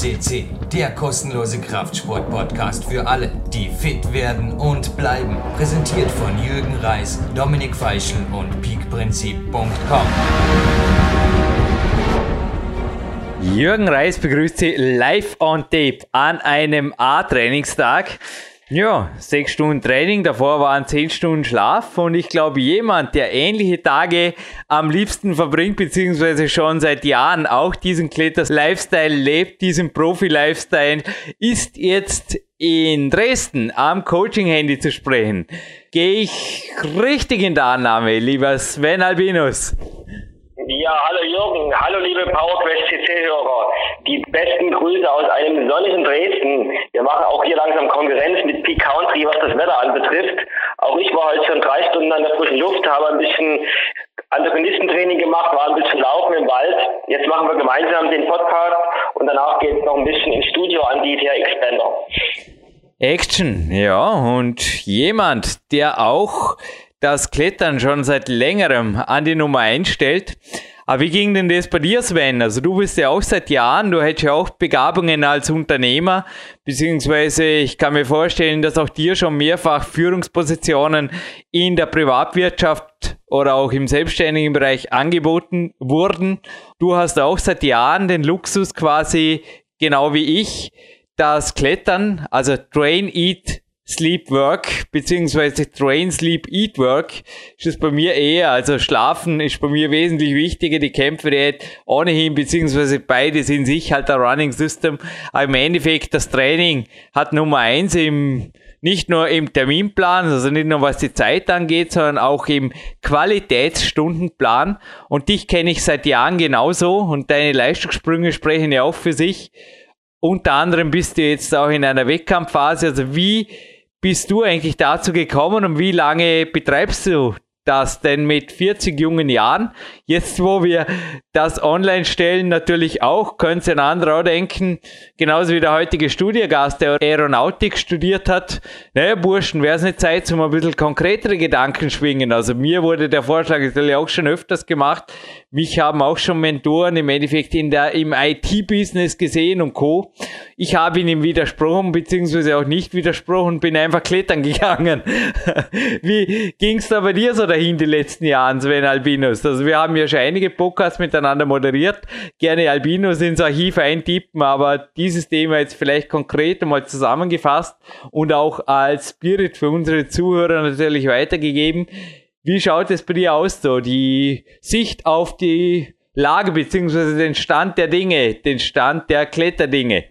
CC, der kostenlose Kraftsport-Podcast für alle, die fit werden und bleiben. Präsentiert von Jürgen Reis, Dominik Feischl und peakprinzip.com. Jürgen Reis begrüßt Sie live on tape an einem A-Trainingstag. Ja, sechs Stunden Training, davor waren zehn Stunden Schlaf und ich glaube, jemand, der ähnliche Tage am liebsten verbringt, beziehungsweise schon seit Jahren auch diesen Kletters-Lifestyle lebt, diesen Profi-Lifestyle, ist jetzt in Dresden am Coaching-Handy zu sprechen. Gehe ich richtig in der Annahme, lieber Sven Albinus? Ja, hallo Jürgen, hallo liebe PowerQuest CC-Hörer. Die besten Grüße aus einem sonnigen Dresden. Wir machen auch hier langsam Konkurrenz mit Peak Country, was das Wetter anbetrifft. Auch ich war heute schon drei Stunden an der frischen Luft, habe ein bisschen Antagonistentraining gemacht, war ein bisschen laufen im Wald. Jetzt machen wir gemeinsam den Podcast und danach geht es noch ein bisschen ins Studio an die TRX-Bänder. Action, ja, und jemand, der auch das Klettern schon seit längerem an die Nummer 1 stellt. Aber wie ging denn das bei dir, Sven? Also du bist ja auch seit Jahren, du hättest ja auch Begabungen als Unternehmer, beziehungsweise ich kann mir vorstellen, dass auch dir schon mehrfach Führungspositionen in der Privatwirtschaft oder auch im selbstständigen Bereich angeboten wurden. Du hast auch seit Jahren den Luxus quasi, genau wie ich, das Klettern, also Train, Eat, Sleep Work, beziehungsweise Train Sleep Eat Work, ist es bei mir eher, also Schlafen ist bei mir wesentlich wichtiger, die Kämpferdiät ohnehin, beziehungsweise beides in sich halt der Running System, aber im Endeffekt das Training hat Nummer eins im, nicht nur im Terminplan, also nicht nur was die Zeit angeht, sondern auch im Qualitätsstundenplan. Und dich kenne ich seit Jahren genauso. Und deine Leistungssprünge sprechen ja auch für sich. Unter anderem bist du jetzt auch in einer Wettkampfphase, also wie bist du eigentlich dazu gekommen und wie lange betreibst du das denn mit 40 jungen Jahren? Jetzt, wo wir das online stellen, natürlich auch, könnte ein anderer auch denken, genauso wie der heutige Studiengast, der Aeronautik studiert hat, naja, Burschen, wäre es nicht Zeit, zum ein bisschen konkretere Gedanken schwingen? Also mir wurde der Vorschlag natürlich auch schon öfters gemacht. Mich haben auch schon Mentoren im Endeffekt in der, im IT-Business gesehen und Co. Ich habe ihnen widersprochen, beziehungsweise auch nicht widersprochen, bin einfach klettern gegangen. wie ging es da bei dir so dahin die letzten Jahre, Sven Albinus? Also wir haben ja schon einige Podcasts miteinander moderiert. Gerne Albinus ins Archiv eintippen, aber dieses Thema jetzt vielleicht konkret einmal zusammengefasst und auch als Spirit für unsere Zuhörer natürlich weitergegeben. Wie schaut es bei dir aus, so die Sicht auf die Lage beziehungsweise den Stand der Dinge, den Stand der Kletterdinge?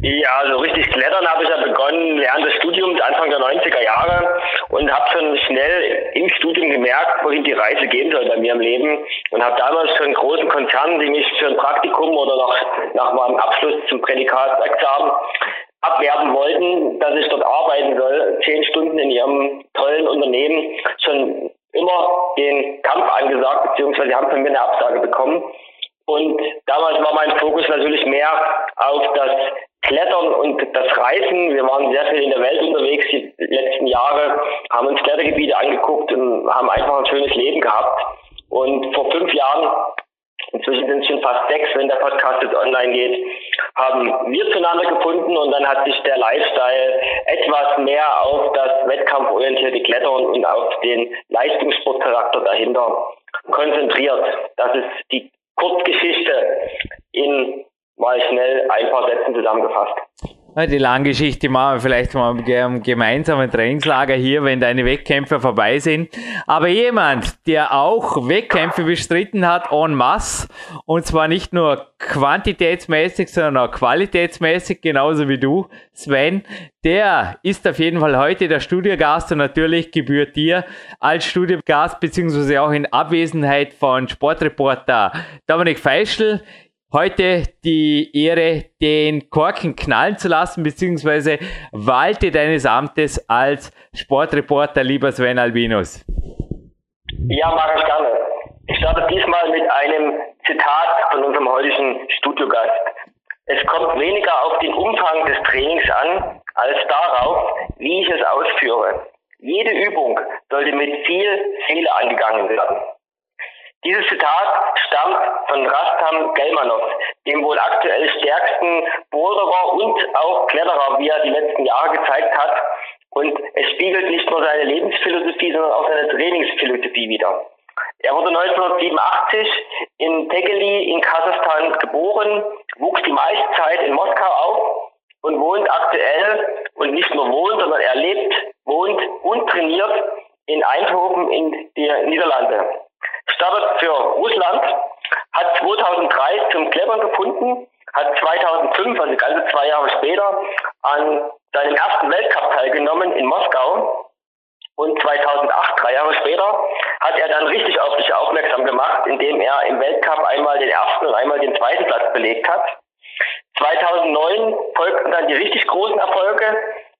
Ja, also richtig klettern habe ich ja begonnen während des Studiums Anfang der 90er Jahre und habe schon schnell im Studium gemerkt, wohin die Reise gehen soll bei mir im Leben und habe damals für einen großen Konzern, die mich für ein Praktikum oder nach, nach meinem Abschluss zum Prädikatsexamen abwerben wollten, dass ich dort arbeiten soll, zehn Stunden in ihrem tollen Unternehmen, schon immer den Kampf angesagt, beziehungsweise haben von mir eine Absage bekommen. Und damals war mein Fokus natürlich mehr auf das Klettern und das Reisen. Wir waren sehr viel in der Welt unterwegs die letzten Jahre, haben uns Klettergebiete angeguckt und haben einfach ein schönes Leben gehabt. Und vor fünf Jahren, inzwischen sind es schon fast sechs, wenn der Podcast jetzt online geht, haben wir zueinander gefunden und dann hat sich der Lifestyle etwas mehr auf das wettkampforientierte Klettern und auf den Leistungssportcharakter dahinter konzentriert. Das ist die Kurzgeschichte in mal schnell ein paar Sätzen zusammengefasst. Die Langgeschichte machen wir vielleicht mal im gemeinsamen Trainingslager hier, wenn deine Wettkämpfe vorbei sind. Aber jemand, der auch Wettkämpfe bestritten hat en masse, und zwar nicht nur quantitätsmäßig, sondern auch qualitätsmäßig, genauso wie du, Sven, der ist auf jeden Fall heute der Studiogast und natürlich gebührt dir als Studiogast beziehungsweise auch in Abwesenheit von Sportreporter Dominik Feischl heute die Ehre, den Korken knallen zu lassen, beziehungsweise walte deines Amtes als Sportreporter, lieber Sven Albinus. Ja, mache ich gerne. Ich starte diesmal mit einem Zitat von unserem heutigen Studiogast. Es kommt weniger auf den Umfang des Trainings an, als darauf, wie ich es ausführe. Jede Übung sollte mit viel Seele angegangen werden. Dieses Zitat stammt von Rastam Gelmanov, dem wohl aktuell stärksten Boulderer und auch Kletterer, wie er die letzten Jahre gezeigt hat. Und es spiegelt nicht nur seine Lebensphilosophie, sondern auch seine Trainingsphilosophie wider. Er wurde 1987 in Tegeli in Kasachstan geboren, wuchs die meiste Zeit in Moskau auf und wohnt aktuell und nicht nur wohnt, sondern er lebt, wohnt und trainiert in Eindhoven in den Niederlande. Startet für Russland, hat 2003 zum Klettern gefunden, hat 2005, also ganze zwei Jahre später, an seinem ersten Weltcup teilgenommen in Moskau. Und 2008, drei Jahre später, hat er dann richtig auf sich aufmerksam gemacht, indem er im Weltcup einmal den ersten und einmal den zweiten Platz belegt hat. 2009 folgten dann die richtig großen Erfolge.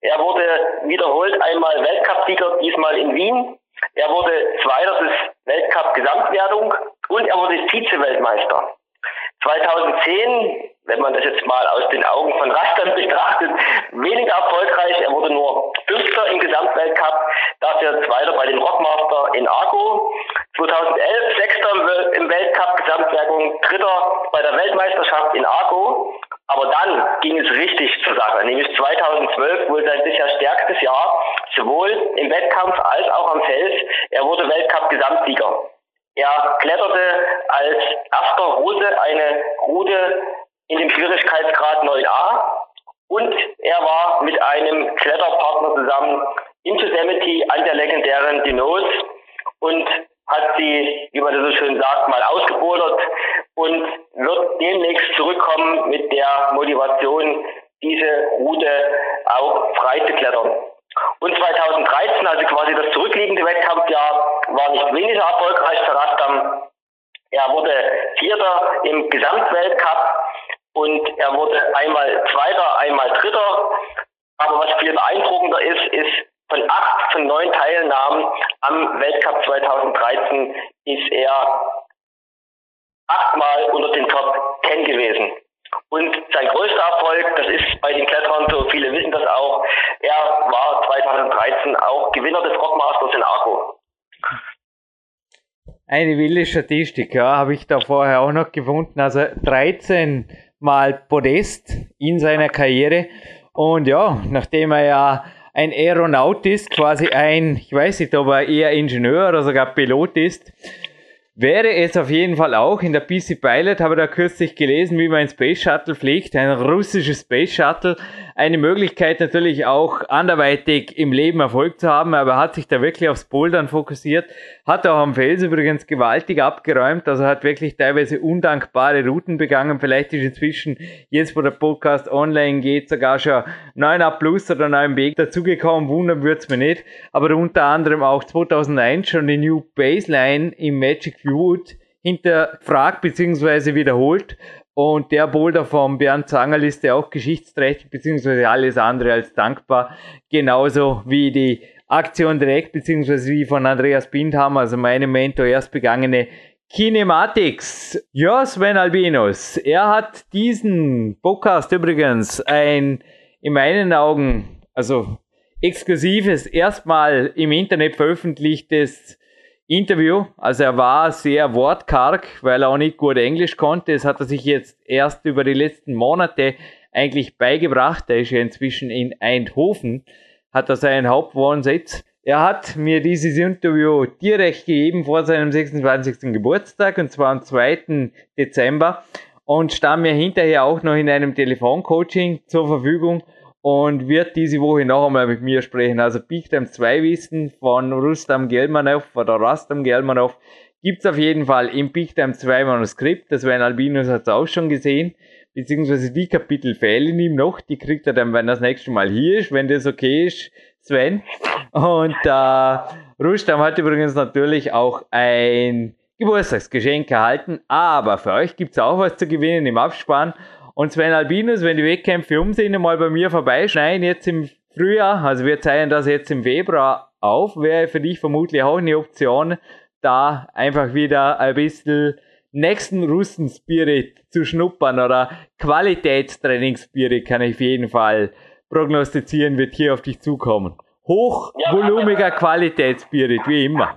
Er wurde wiederholt einmal Weltcupsieger, diesmal in Wien. Er wurde Zweiter des Weltcup-Gesamtwertung und er wurde Vize-Weltmeister. 2010, wenn man das jetzt mal aus den Augen von Rastern betrachtet, weniger erfolgreich. Er wurde nur Fünfter im Gesamtweltcup, dafür Zweiter bei den Rockmaster in Argo. 2011 Sechster im Weltcup Gesamtwertung, Dritter bei der Weltmeisterschaft in Argo. Aber dann ging es richtig zur Sache, nämlich 2012 wohl sein bisher stärkstes Jahr, sowohl im Wettkampf als auch am Fels. Er wurde Weltcup-Gesamtsieger. Er kletterte als erster Russe eine Route in dem Schwierigkeitsgrad 9a und er war mit einem Kletterpartner zusammen in Yosemite an der legendären Dinos und hat sie, wie man das so schön sagt, mal ausgebodert und wird demnächst zurückkommen mit der Motivation, diese Route auch frei zu klettern. Und 2013, also quasi das zurückliegende Wettkampfjahr, war nicht weniger erfolgreich für Rastam. Er wurde Vierter im Gesamtweltcup und er wurde einmal Zweiter, einmal Dritter. Aber was viel beeindruckender ist, ist, von acht von neun Teilnahmen am Weltcup 2013 ist er achtmal unter den Top 10 gewesen. Und sein größter Erfolg, das ist bei den Kletterern so, viele wissen das auch, er war 2013 auch Gewinner des Rockmasters in Arco. Eine wilde Statistik, ja, habe ich da vorher auch noch gefunden. Also 13 Mal Podest in seiner Karriere. Und ja, nachdem er ja ein Aeronaut ist, quasi ein, ich weiß nicht, ob er eher Ingenieur oder sogar Pilot ist, wäre es auf jeden Fall auch in der PC Pilot, habe da kürzlich gelesen, wie man ein Space Shuttle fliegt, ein russisches Space Shuttle, eine Möglichkeit natürlich auch anderweitig im Leben Erfolg zu haben, aber hat sich da wirklich aufs Bouldern fokussiert, hat auch am Fels übrigens gewaltig abgeräumt, also hat wirklich teilweise undankbare Routen begangen, vielleicht ist inzwischen jetzt, wo der Podcast online geht, sogar schon 9a Plus oder 9b dazugekommen, wundern wird's mir nicht, aber unter anderem auch 2001 schon die New Baseline im Magic Feud hinterfragt bzw. wiederholt und der Boulder vom Bernd Zangerl ist ja auch geschichtsträchtig, beziehungsweise alles andere als dankbar. Genauso wie die Aktion direkt, beziehungsweise wie von Andreas Bindhammer, also meinem Mentor, erst begangene Kinematics. Ja, Sven Albinos. Er hat diesen Podcast übrigens ein, in meinen Augen, also exklusives, erstmal im Internet veröffentlichtes Interview. Also er war sehr wortkarg, weil er auch nicht gut Englisch konnte. Das hat er sich jetzt erst über die letzten Monate eigentlich beigebracht. Er ist ja inzwischen in Eindhoven, hat er seinen Hauptwohnsitz. Er hat mir dieses Interview direkt gegeben vor seinem 26. Geburtstag, und zwar am 2. Dezember, und stand mir hinterher auch noch in einem Telefoncoaching zur Verfügung und wird diese Woche noch einmal mit mir sprechen. Also Time 2 Wissen von Rustam Gelmanov oder Rastam Gelmanov gibt's auf jeden Fall im Time 2 Manuskript. Das ein Albinus hat's auch schon gesehen. Beziehungsweise die Kapitel fehlen ihm noch. Die kriegt er dann, wenn er das nächste Mal hier ist, wenn das okay ist, Sven. Und äh, Rustam hat übrigens natürlich auch ein Geburtstagsgeschenk erhalten. Aber für euch gibt's auch was zu gewinnen im Abspann. Und Sven Albinus, wenn die Wettkämpfe um sind, mal bei mir vorbeischneiden, jetzt im Frühjahr, also wir zeigen das jetzt im Februar auf, wäre für dich vermutlich auch eine Option, da einfach wieder ein bisschen nächsten Russen-Spirit zu schnuppern oder Qualitätstraining-Spirit kann ich auf jeden Fall prognostizieren, wird hier auf dich zukommen. Hochvolumiger Qualitätsspirit, wie immer.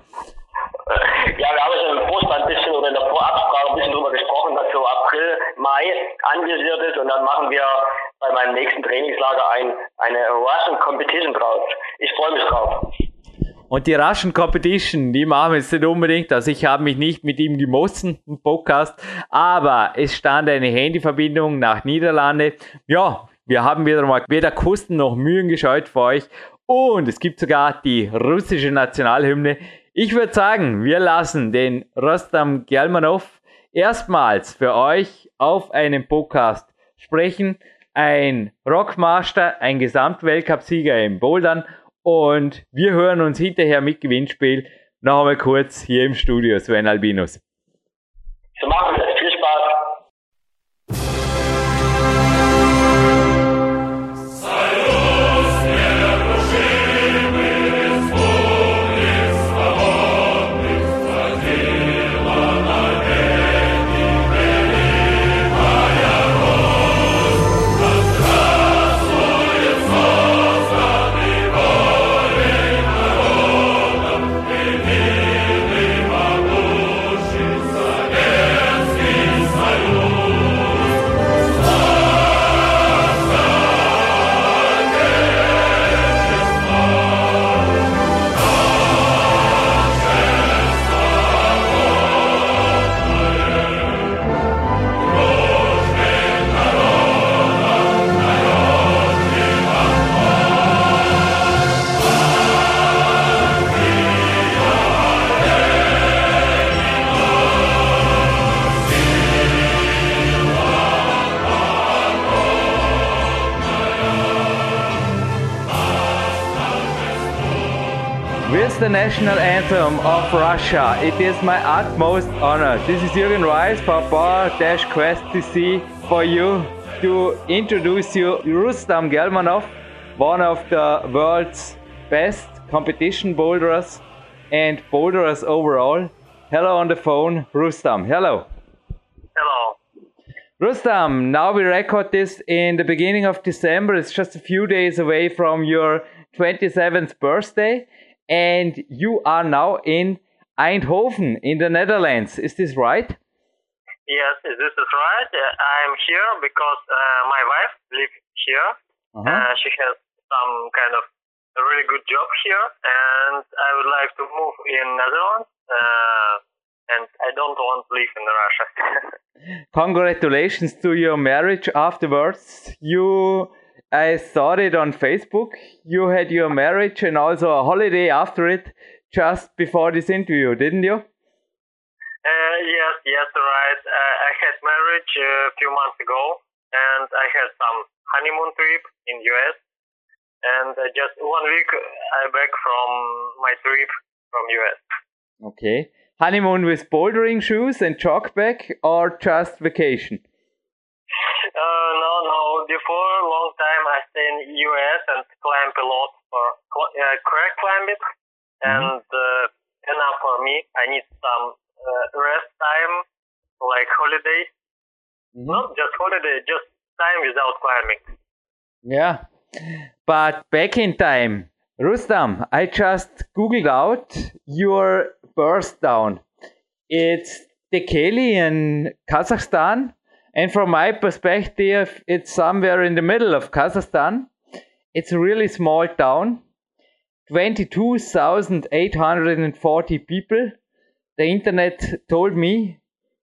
Anvisiert ist und dann machen wir bei meinem nächsten Trainingslager ein, eine Russian Competition draus. Ich freue mich drauf. Und die Russian Competition, die machen wir jetzt nicht unbedingt. Also ich habe mich nicht mit ihm gemossen im Podcast, aber es stand eine Handyverbindung nach Niederlande. Ja, wir haben wieder mal weder Kosten noch Mühen gescheut für euch. Und es gibt sogar die russische Nationalhymne. Ich würde sagen, wir lassen den Rostam Gelmanov erstmals für euch auf einem Podcast sprechen. Ein Rockmaster, ein Gesamtweltcupsieger im Bouldern und wir hören uns hinterher mit Gewinnspiel noch einmal kurz hier im Studio, Sven Albinus. So machen wir national anthem of Russia, it is my utmost honor. This is Jürgen Reis for Bar Dash Quest TC for you to introduce you Rustam Gelmanov, one of the world's best competition boulderers and boulderers overall. Hello on the phone, Rustam. Hello. Hello. Rustam, now we record this in the beginning of December. It's just a few days away from your 27th birthday and you are now in Eindhoven in the Netherlands. Is this right? Yes, this is right. Uh, I'm here because uh, my wife lives here. Uh-huh. Uh, she has some kind of a really good job here, and I would like to move in Netherlands. Uh, and I don't want to live in Russia. Congratulations to your marriage afterwards. You I saw it on Facebook. You had your marriage and also a holiday after it, just before this interview, didn't you? Uh, yes, yes, right. Uh, I had marriage a few months ago, and I had some honeymoon trip in US, and uh, just one week I back from my trip from US. Okay. Honeymoon with bouldering shoes and chalk bag, or just vacation? Uh, no. Before a long time, I stay in US and climb a lot for uh, crack climbing, and uh, enough for me. I need some uh, rest time, like holiday. Not just holiday, just time without climbing. Yeah. But back in time, Rustam, I just googled out your birth down. It's Tekeli in Kazakhstan. And from my perspective, it's somewhere in the middle of Kazakhstan. It's a really small town, 22,840 people. The internet told me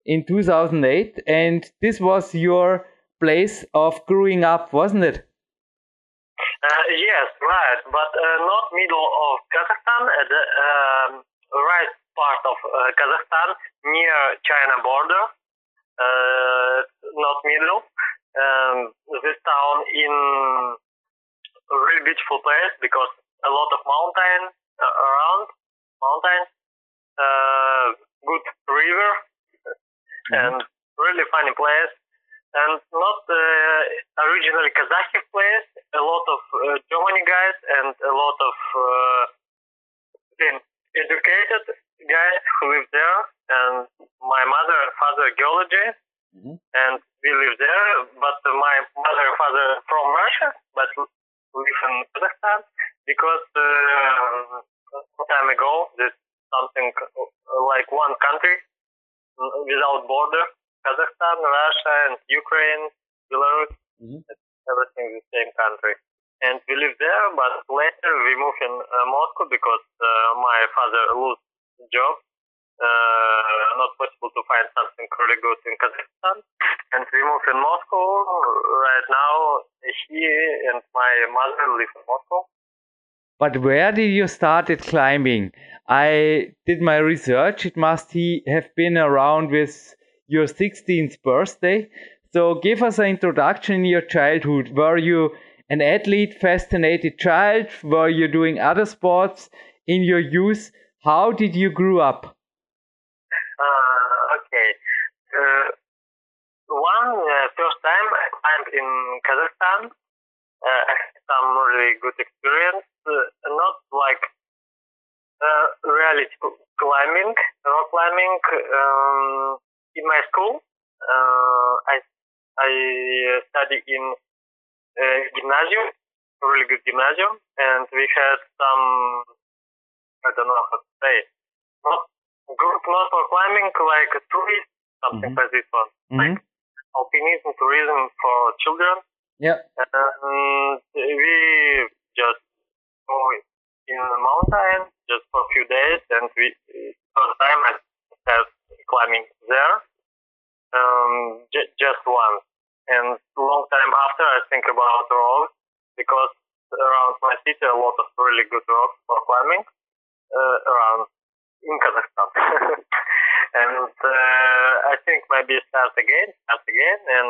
in 2008, and this was your place of growing up, wasn't it? Uh, yes, right, but uh, not middle of Kazakhstan, at the um, right part of uh, Kazakhstan, near China border, uh, not middle. Um, this town in a really beautiful place because a lot of mountain uh, around, mountains, uh, good river, and really funny place. And not uh, originally Kazakh place, a lot of uh, Germany guys and a lot of uh, educated guys who live there. And my mother and father geology, Mhm. and we live there. But my mother and father from Russia, but live in Kazakhstan because uh, some time ago there's something like one country without border Kazakhstan, Russia, and Ukraine, Belarus. Mm-hmm. Everything the same country. And we live there, but later we moved in uh, Moscow because uh, my father lost job. Uh, not possible to find something really good in Kazakhstan. And we moved in Moscow. Right now, he and my mother live in Moscow. But where did you started climbing? I did my research. It must he have been around with your 16th birthday. So give us an introduction in your childhood. Were you an athlete, fascinated child? Were you doing other sports in your youth? How did you grow up? Uh, okay. Uh, one uh, first time I climbed in Kazakhstan. Uh, I had some really good experience. Uh, not like uh, reality climbing, rock climbing. Um, in my school, I I study in gymnasium, really good gymnasium, and we had some I don't know how to say, not group for climbing, like a tourist, something mm-hmm. like this one, mm-hmm. like alpinism tourism for children. Yeah. And we just go in the mountain just for a few days, and we first time I have climbing there, um, j- just once. And long time after, I think about rocks because around my city a lot of really good rocks for climbing uh, around in Kazakhstan. and uh, I think maybe start again, start again, and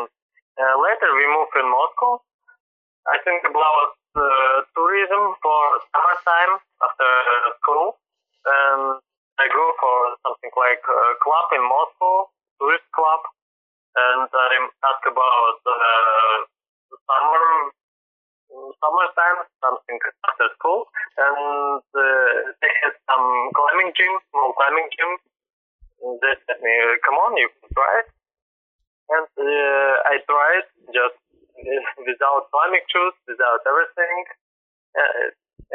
uh, later we move in Moscow. I think about uh, tourism for summertime after school, and I go for something like a club in Moscow, tourist club, and I ask about uh, summer summertime, something after school, and uh, they had some climbing gym, small climbing gym. They said me, come on, you can try it. And uh, I tried just without climbing shoes, without everything. Uh,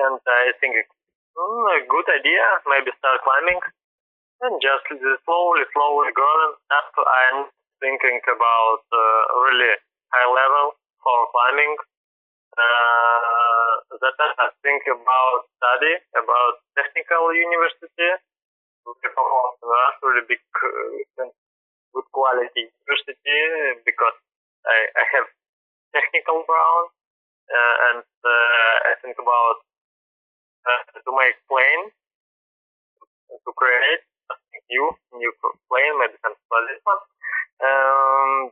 and I think mm, a good idea, maybe start climbing. And just slowly, slowly growing up, I'm thinking about uh, really high level for climbing uh, that I think about study, about technical university. Really big, uh, good quality university because I, I have technical background uh, and uh, I think about uh, to make plane, to create something new, new plane, something like this one. Um,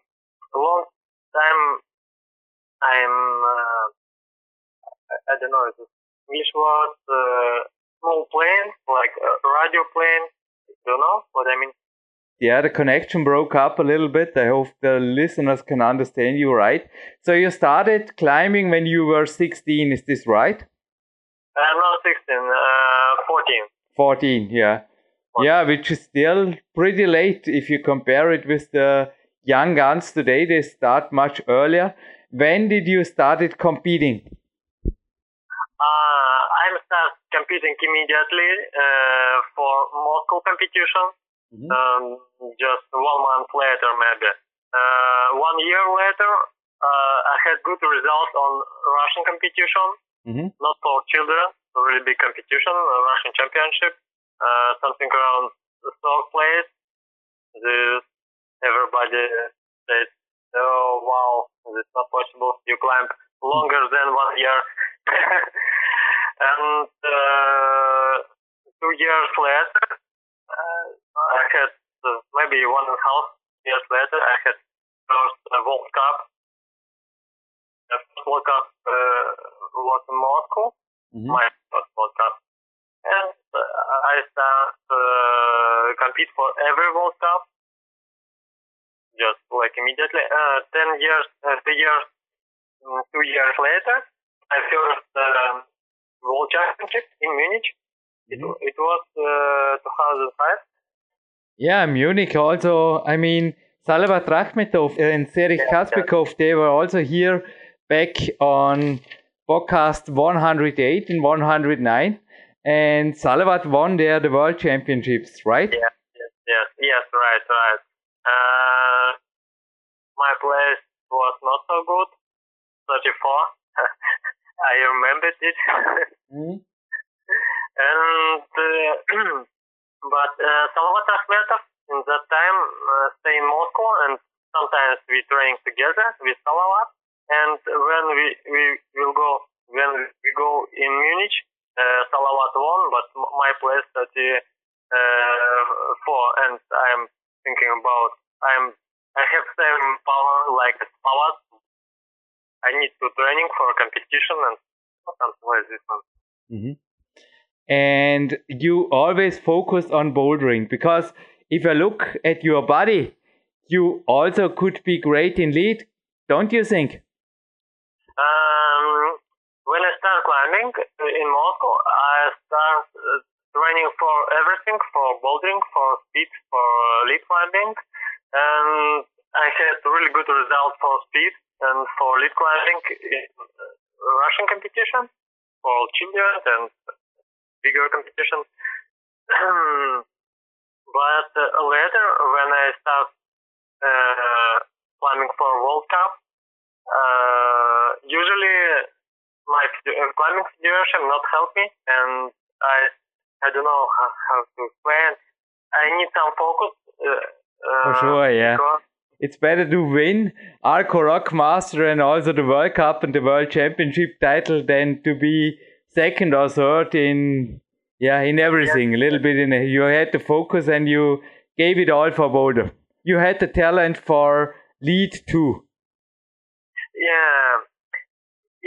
long time I'm uh, I don't know English was uh, small plane like a radio plane. Do you know what I mean? Yeah, the connection broke up a little bit. I hope the listeners can understand you right. So you started climbing when you were 16, is this right? I'm uh, not 16, uh, 14. 14, yeah. 14. Yeah, which is still pretty late if you compare it with the young guns today. They start much earlier. When did you started competing? Uh, I'm start competing immediately uh, for Moscow competition. Mm-hmm. Um, just one month later, maybe. Uh, one year later, uh, I had good results on Russian competition, mm-hmm. not for children, really big competition, Russian championship, uh, something around the third place. This everybody said oh wow, it's not possible. You climb longer than one year. and uh, two years later, uh, I had uh, maybe one and a half years later, I had first uh, World Cup. The first World Cup uh, was in Moscow. Mm-hmm. My first World Cup. And uh, I start uh, compete for every World Cup just like immediately. Uh, ten years, uh, two years, mm, two years later, I first um, World Championship in Munich. It, mm-hmm. it was uh, 2005. Yeah, Munich also. I mean, Salavat Rakhmetov and yeah, Kaspikov, yeah. they were also here back on podcast 108 and 109. And Salavat won there the World Championships, right? Yeah, yes, yes, yes right, right. Uh, place was not so good, 34. I remembered it. Mhm. and uh, but uh, Salavat Rakhmetov in that time uh, stay in Moscow and sometimes we train together with Salavat and when we we will go when we go in Munich uh, Salavat won but my place 34 and I'm thinking about I'm I have same power like power. I need to training for competition and something like this one. Mhm. And you always focus on bouldering because if I look at your body, you also could be great in lead, don't you think? Um, when I start climbing in Moscow, I start uh, training for everything, for bouldering, for speed, for lead climbing, and I had really good results for speed and for lead climbing in Russian competition, for children and bigger competition. but uh, later, when I start uh, climbing for World Cup, uh, usually my climbing federation not help me, and I I don't know how, how to explain. I need some focus. Uh, For uh, sure, yeah. It's better to win Arco Rock Master and also the World Cup and the World Championship title than to be second or third in yeah in everything. A little bit in you had the focus and you gave it all for boulder. You had the talent for lead too. Yeah,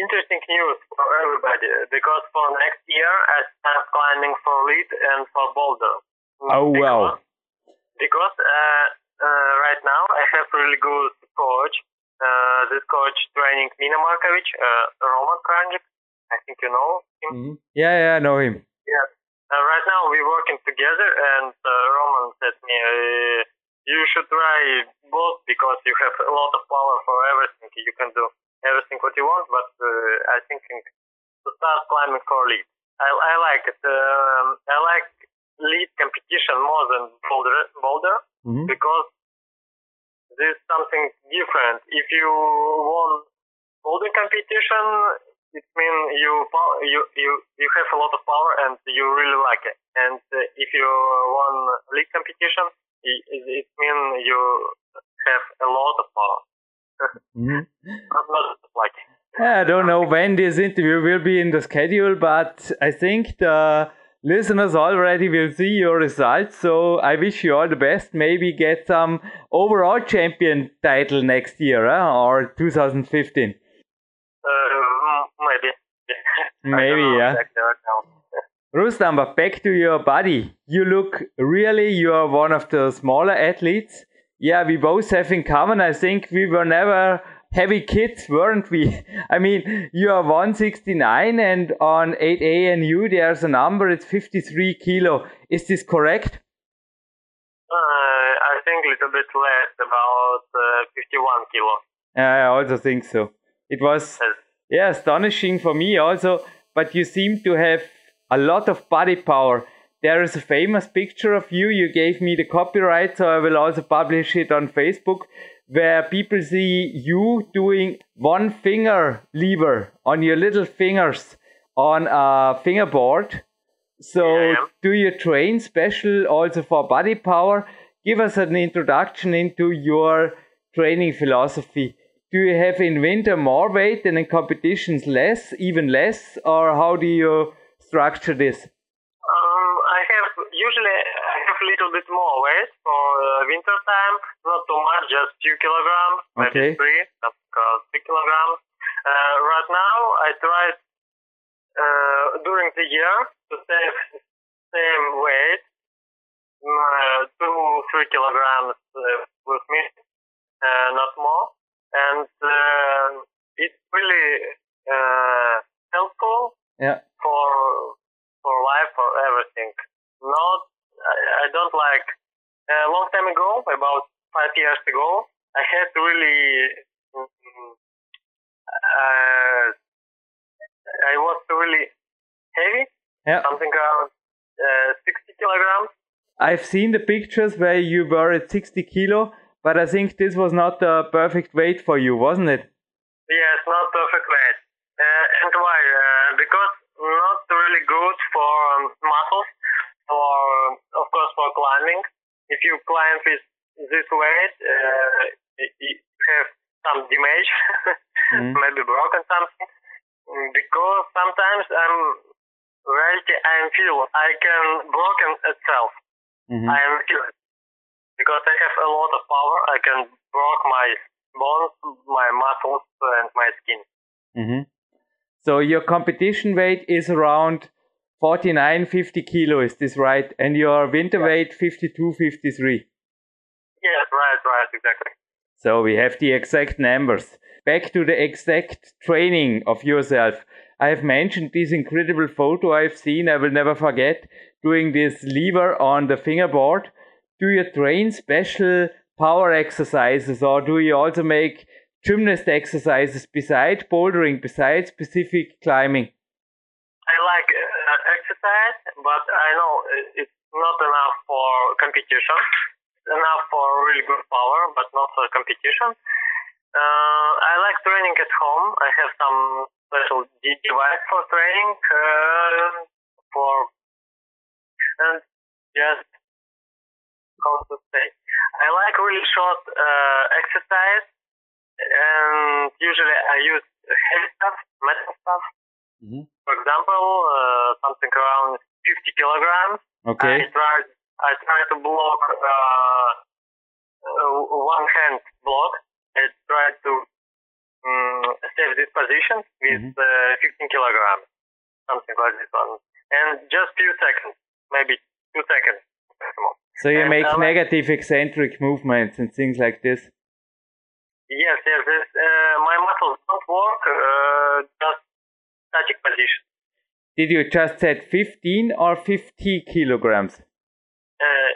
interesting news for everybody because for next year I start climbing for lead and for boulder. Oh because, wow. Because uh, uh, right now I have really good coach. Uh, this coach training Mina Markovic, uh, Roman Krajnik. I think you know him. Mhm. Yeah, yeah, I know him. Yeah. Uh, right now we're working together, and uh, Roman said me, uh, you should try both because you have a lot of power for everything. You can do everything what you want, but uh, I thinking to start climbing for lead. I, I like it. Um, I like lead competition more than boulder, boulder Mhm. because there's something different. If you won boulder competition, it means you you you you have a lot of power and you really like it. And uh, if you won lead competition, it, it, it means you have a lot of power. Mhm. Not like I don't know when this interview will be in the schedule, but I think the listeners already will see your results. So I wish you all the best. Maybe get some overall champion title next year huh? or 2015. uh, maybe. Maybe, yeah. Rustam, but back to your body. You look really, you are one of the smaller athletes. Yeah, we both have in common. I think we were never heavy kids, weren't we? I mean, you are 169 and on 8A and U there's a number, it's 53 kilo. Is this correct? Uh, I think a little bit less, about uh, 51 kilo. I also think so. It was Yes. yeah, astonishing for me also, but you seem to have a lot of body power. There is a famous picture of you. You gave me the copyright, so I will also publish it on Facebook, where people see you doing one finger lever on your little fingers on a fingerboard. So, Yeah, do you train special also for body power? Give us an introduction into your training philosophy. Do you have in winter more weight and in competitions less, even less, or how do you structure this? Little bit more weight for uh, winter time, not too much, just few kilograms, Okay. maybe three, uh, three kilograms. Uh, right now, I tried uh, during the year to save same weight, uh, two three kilograms uh, with me, uh, not more, and uh, it's really uh, helpful Yeah. for for life for everything. Not I like a long time ago, about five years ago, I had really mm, uh, I was really heavy, Yeah. something around uh, 60 kilograms. I've seen the pictures where you were at 60 kilo, but I think this was not the perfect weight for you, wasn't it? Yes, not perfect weight. Uh, and why? Uh, because not really good for um, muscles, climbing. If you climb with this weight, uh, you have some damage, mm-hmm. maybe broken something. Because sometimes I'm reality I feel I can broken itself. Mm-hmm. I am feel because I have a lot of power. I can broke my bones, my muscles, and my skin. Mm-hmm. So your competition weight is around 49, 50 kilo, is this right? And your winter yeah. weight 52, 53. Yes, right, right, exactly. So we have the exact numbers. Back to the exact training of yourself. I have mentioned this incredible photo I've seen, I will never forget, doing this lever on the fingerboard. Do you train special power exercises or do you also make gymnast exercises besides bouldering, besides specific climbing? I like uh, exercise, but I know it's not enough for competition. enough for really good power, but not for competition. Uh, I like training at home. I have some special device for training uh, for and just how to say. I like really short uh, exercise and usually I use heavy stuff, metal stuff. Mm-hmm. For example, uh, something around 50 kilograms. Okay. I try, I try to block uh, uh, one hand block. I try to um, save this position with mm-hmm. uh, 15 kilograms, something like this one. And just few seconds, maybe two seconds maximum. So you and, make negative eccentric movements and things like this? Yes, yes. yes. Uh, my muscles don't work, uh, just static position. Did you just set 15 or 50 kilograms? Uh,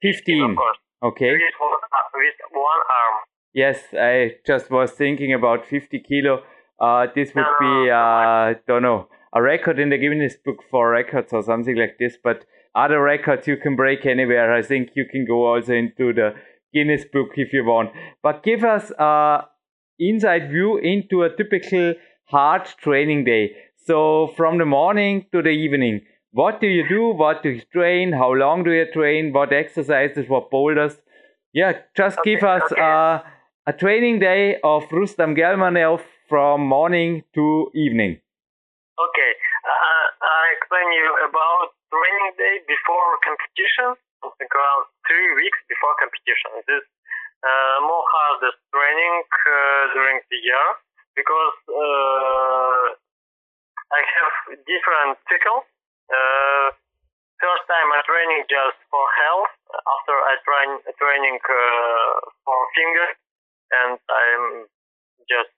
15. 15. Of course. Okay. With one, uh, with one arm. Yes, I just was thinking about 50 kilo. Uh, this would no, be, uh, don't know, a record in the Guinness Book for Records or something like this. But other records you can break anywhere. I think you can go also into the Guinness Book if you want. But give us a inside view into a typical hard training day. So from the morning to the evening, what do you do? What do you train? How long do you train? What exercises? What boulders? Yeah, just okay, give us okay. uh, a training day of Rustam Gelmanov from morning to evening. Okay, uh, I explain you about training day before competition something around three weeks before competition. This uh, more hardest training uh, during the year because uh, I have different cycles. Uh, first time I training just for health. After I train training uh, for fingers, and I'm just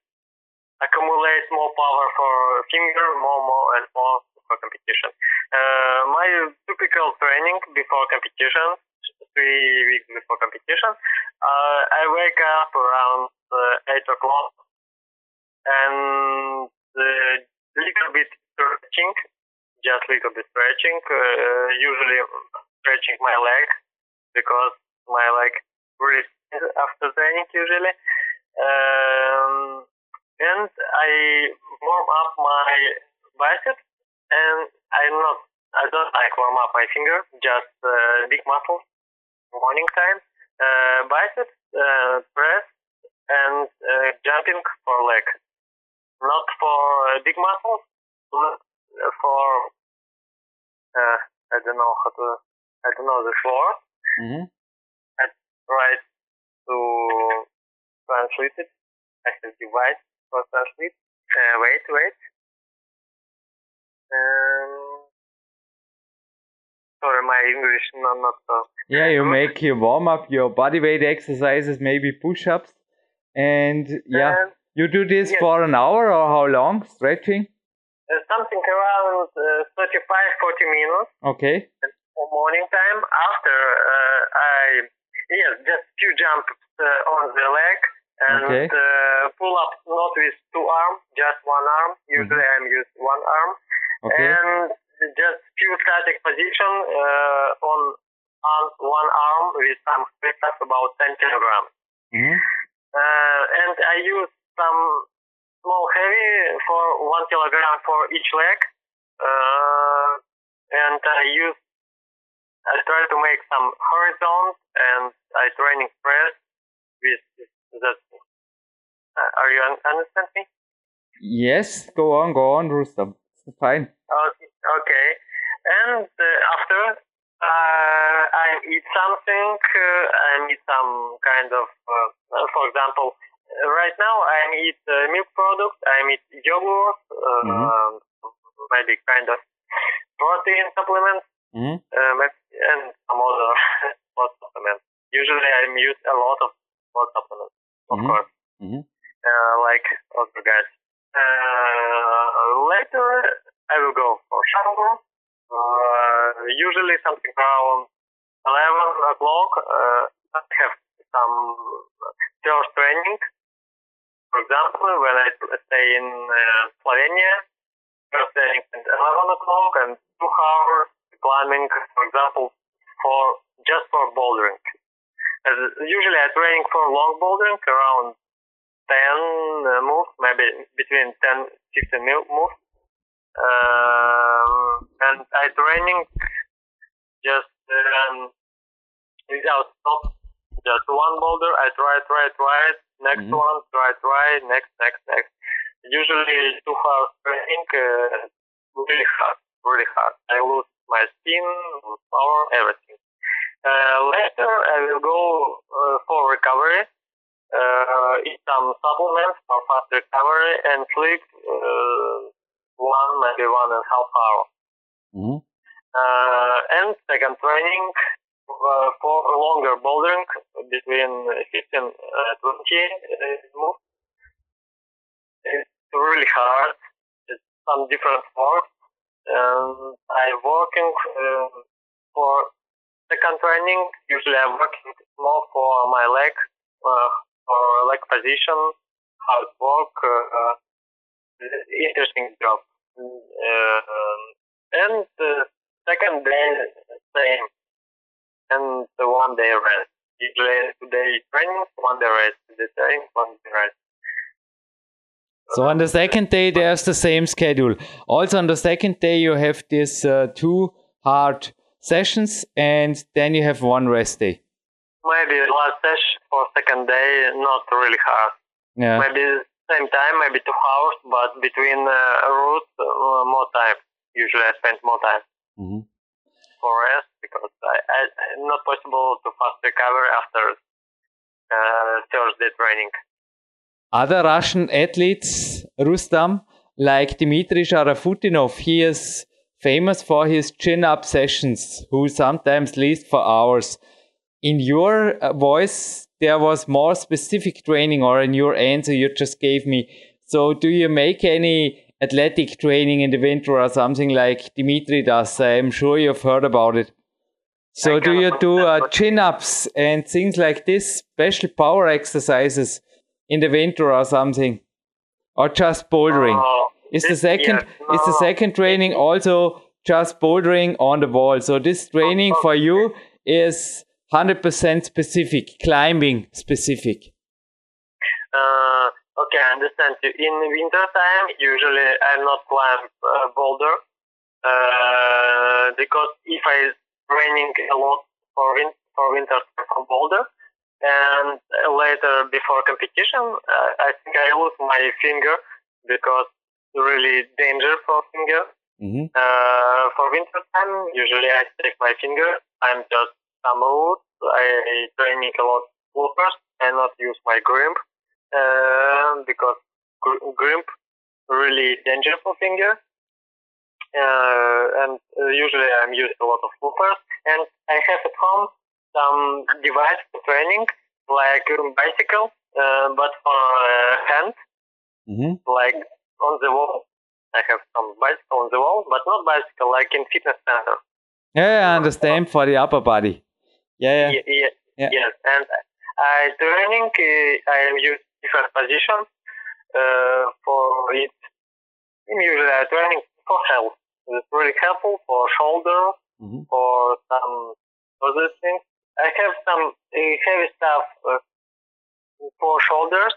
accumulate more power for finger, more, more, and more for competition. Uh, my typical training before competition, three weeks before competition, uh, I wake up around uh, 8 o'clock and a uh, little bit stretching, just little bit stretching, uh, usually stretching my leg because my leg really after training usually. Um, and I warm up my biceps and I'm not, I don't like warm up my finger, just uh, big muscles, morning time, uh, biceps, uh, press, and uh, jumping for leg. Not for uh, big muscles, for, uh, I don't know how to, I don't know the floor. Mm-hmm. I try to translate it. I have device for translate. Uh, wait, wait. Um, sorry, my English not not so. Yeah, you make your warm up, your body weight exercises, maybe push ups, and yeah, um, you do this yes. for an hour or how long? Stretching? Uh, something around uh, 35 40 minutes. Okay. For morning time. After uh, I yes, just few jumps uh, on the leg and okay. Uh, pull up not with two arms, just one arm. Usually mm-hmm. I'm use one arm. Okay. And just few static position uh, on on one arm with some weight about 10 kilograms. Mhm. Uh, and I use some small heavy for one kilogram for each leg. Uh, and I use, I try to make some horizons and I training press with that. Uh, are you un- understand me? Yes, go on, go on, Rustam. Fine. Okay. okay. And uh, after uh, I eat something, uh, I eat some kind of, uh, for example, right now I eat uh, milk products. I eat yogurt, uh, Mhm. maybe kind of protein supplements, Mhm. uh, and some other sport supplements. Usually I use a lot of sport supplements, of Mhm. course, Mhm. uh, like other guys. Uh, later I will go for shower. Uh, usually something around 11 o'clock. Uh, I have some first training. For example, when I stay in uh, Slovenia, first training at 11 o'clock and two hours climbing, for example, for just for bouldering. As usually I training for long bouldering around 10 uh, moves, maybe between 10 15 moves. Um, and I training just um, without stop. Just one boulder, I try, try, try. Next Mhm. one, try, try. Next, next, next. Usually two hours training, uh, really hard, really hard. I lose my skin, power, everything. Uh, later, I will go uh, for recovery uh, eat some supplements for fast recovery and sleep uh, one, maybe one and a half hour. Mhm. Uh, and second training for longer bouldering between 15 uh, 20 uh, moves. It's really hard. It's some different sports. And I'm working uh, for second training. Usually I'm working more for my leg, uh, leg position, hard work. Uh, uh, interesting job. Uh, and second day same, and the one day rest. Usually today training, one day rest. The training, one day rest. So on the second day, there's the same schedule. Also on the second day, you have these uh, two hard sessions, and then you have one rest day. Maybe last session for second day, not really hard. Yeah. Maybe same time, maybe two hours, but between uh, routes, uh, more time. Usually I spend more time Mhm. for rest because not possible to fast recover after uh, Thursday training. Other Russian athletes, Rustam, like Dmitry Sharafutdinov, he is famous for his chin-up sessions, who sometimes last for hours. In your uh, voice, there was more specific training, or in your answer you just gave me. So, do you make any athletic training in the winter or something like Dimitri does? I'm sure you've heard about it. So, do you do uh, chin ups and things like this, special power exercises in the winter or something? Or just bouldering? Uh, Is the second yes, is the second training also just bouldering on the wall? So this training for you is hundred percent specific, climbing specific. Uh, okay, I understand you. In winter time, usually I'm not climb uh, boulder uh, because if I training a lot for win- for winter for boulder, and later before competition, uh, I think I lose my finger because really danger for finger. Mm-hmm. Uh, for winter time, usually I take my finger. I'm just some roots. I training a lot loopers and not use my grimp uh, because gr- grimp really dangerous for finger. Uh, and uh, usually I'm using a lot of loopers. And I have at home some device for training, like a bicycle, uh, but for uh, hand, Mm-hmm. like on the wall. I have some bicycle on the wall, but not bicycle like in fitness center. Yeah, I understand for the upper body. Yeah, yeah. Ye- ye- Yeah. Yes, and I training. I use different positions uh, for it. Usually, I training for health. It's really helpful for shoulder, Mhm. for some for these things. I have some heavy stuff uh, for shoulders.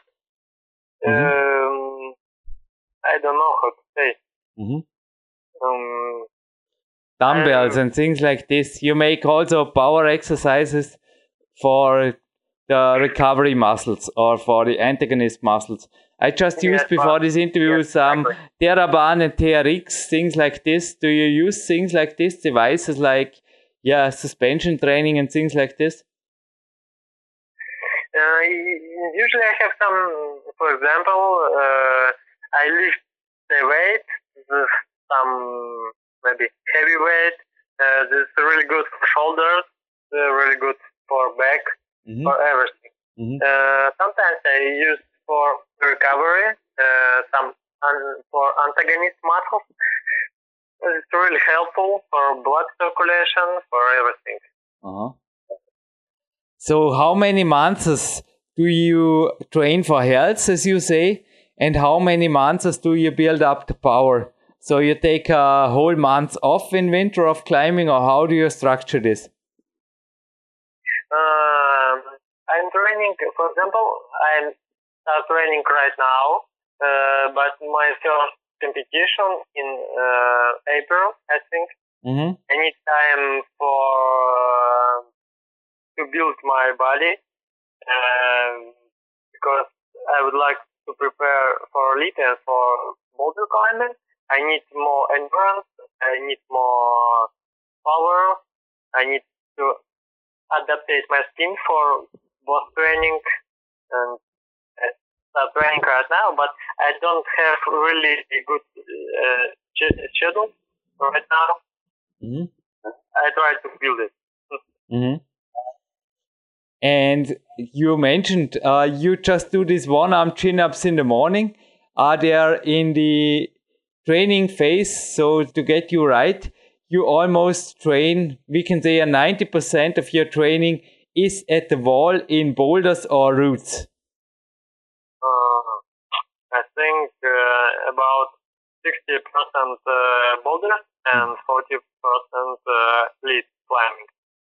Um, I don't know how to say. Mhm. Um, Dumbbells Um, and things like this. You make also power exercises for the recovery muscles or for the antagonist muscles. I just Yes, used before this interview yes, some exactly. And TRX, things like this. Do you use things like this, devices like yeah, suspension training and things like this? Uh, usually I have some, for example, uh, I lift the weight, some maybe heavy weight. Uh, this is really good for shoulders, uh, really good for back, Mhm. for everything. Mhm. Uh, sometimes I use for recovery, uh, some un- for antagonist muscles. It's really helpful for blood circulation, for everything. Uh-huh. So, how many months do you train for health, as you say, and how many months do you build up the power? So, you take a whole month off in winter of climbing, or how do you structure this? Um, I'm training, for example, I'm start training right now, uh, but my first competition in uh, April, I think. Mm-hmm. I need time for uh, to build my body um, because I would like to prepare for elite and for boulder climbing. I need more endurance. I need more power. I need to adaptate my skin for both training and uh, training right now. But I don't have really a good uh, schedule right now. Mm-hmm. I try to build it. Mm-hmm. And you mentioned uh, you just do this one arm chin ups in the morning. Are there in the training phase, so to get you right, you almost train, we can say a 90% of your training is at the wall in boulders or roots. Uh, I think uh, about 60% uh, boulder and 40% uh, lead climbing.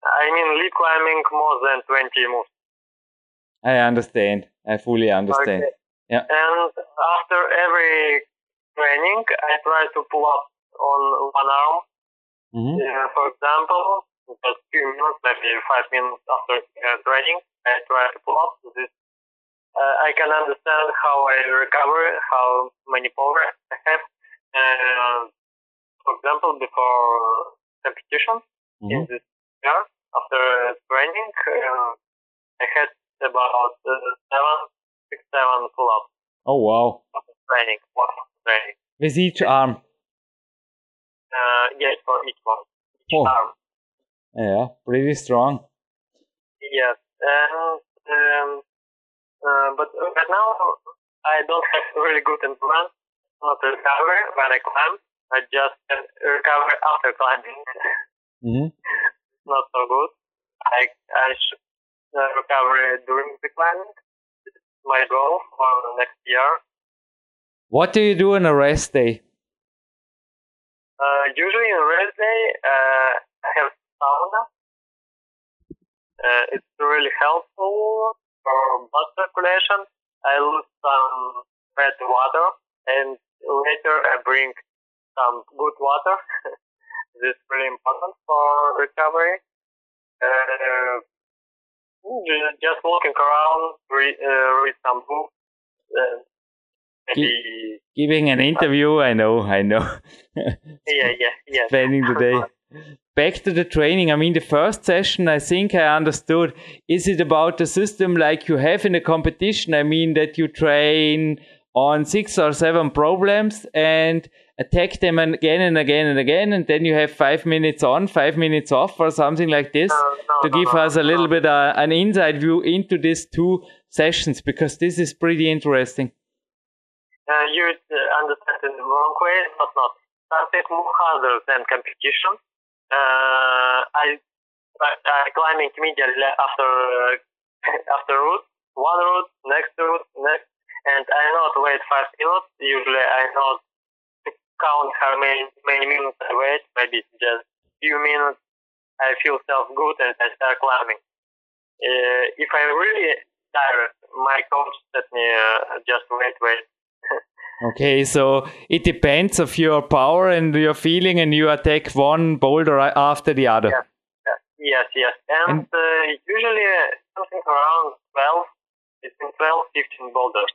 I mean lead climbing more than 20 moves. I understand. I fully understand. Okay. Yeah. And after every training, I try to pull up on one arm. Mhm. Uh, for example, just few minutes, maybe five minutes after uh, training, I try to pull up. This uh, I can understand how I recover, how many power I have. Uh, for example, before competition in Mhm. this year, after training, uh, I had about uh, seven, six, seven pull-ups Oh, wow. after training, after training. With each arm. Uh, yes, for each one, each Oh. arm. Yeah, pretty strong. Yes, and um, uh, but right now I don't have really good endurance. Not recover when I climb. I just recover after climbing. hmm Not so good. I I should uh, recover during the climbing. It's my goal for next year. What do you do on a rest day? Uh, usually in rest day, uh, I have sauna. Uh, it's really helpful for blood circulation. I lose some bad water, and later I bring some good water. this is really important for recovery. Uh, just walking around, read, uh, read some books. Uh, maybe, Giving an interview, I know, I know. yeah, yeah, yeah. Spending the day. Back to the training. I mean, the first session, I think I understood. Is it about the system like you have in a competition? I mean, that you train on six or seven problems and attack them again and again and again, and then you have five minutes on, five minutes off, or something like this, No, no, to give no, us a little bit uh, an inside view into these two sessions because this is pretty interesting. Uh, you uh, understand in the wrong way, but not. Something more harder than competition. Uh, I, I, I climbing immediately after uh, after route, one route, next route, next, and I not wait five minutes. Usually, I not to count how many many minutes I wait. Maybe just few minutes. I feel self good and I start climbing. Uh, if I'm really tired, my coach said me uh, just wait, wait. Okay, so it depends of your power and your feeling, and you attack one boulder after the other. Yeah. Yes, yes. And, and uh, usually something around 12, between 12, 15 boulders.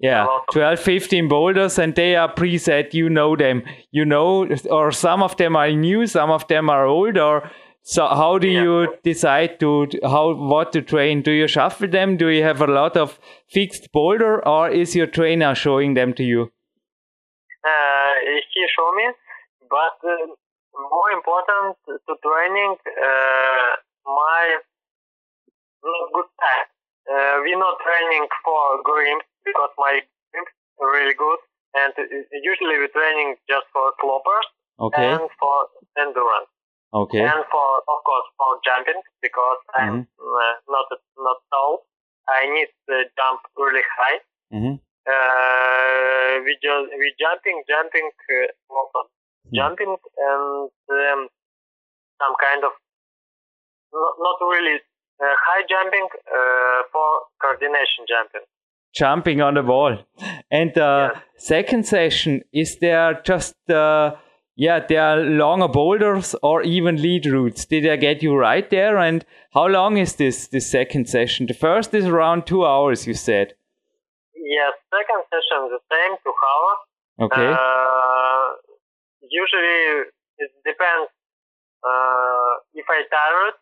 Yeah, 12, 15 boulders, and they are preset. You know them. You know, or some of them are new, some of them are old, or so how do yeah. you decide to how what to train? Do you shuffle them? Do you have a lot of fixed boulder, or is your trainer showing them to you? Uh, he show me, but uh, more important to training, uh, my not good time. Uh, we're not training for grimps because my are really good, and usually we're training just for cloppers okay. and for endurance. Okay. And for of course for jumping because I'm Mhm. uh, not not tall. I need to jump really high. hmm Uh, we just we jumping jumping uh, lot of Hmm. jumping and um, some kind of not, not really uh, high jumping uh, for coordination jumping. Jumping on the wall. And uh, second session, is there just uh, yeah, there are longer boulders or even lead routes. Did I get you right there? And how long is this this second session? The first is around two hours, you said. Yes, second session the same, two hours. Okay. Uh, usually it depends. Uh, if I tired,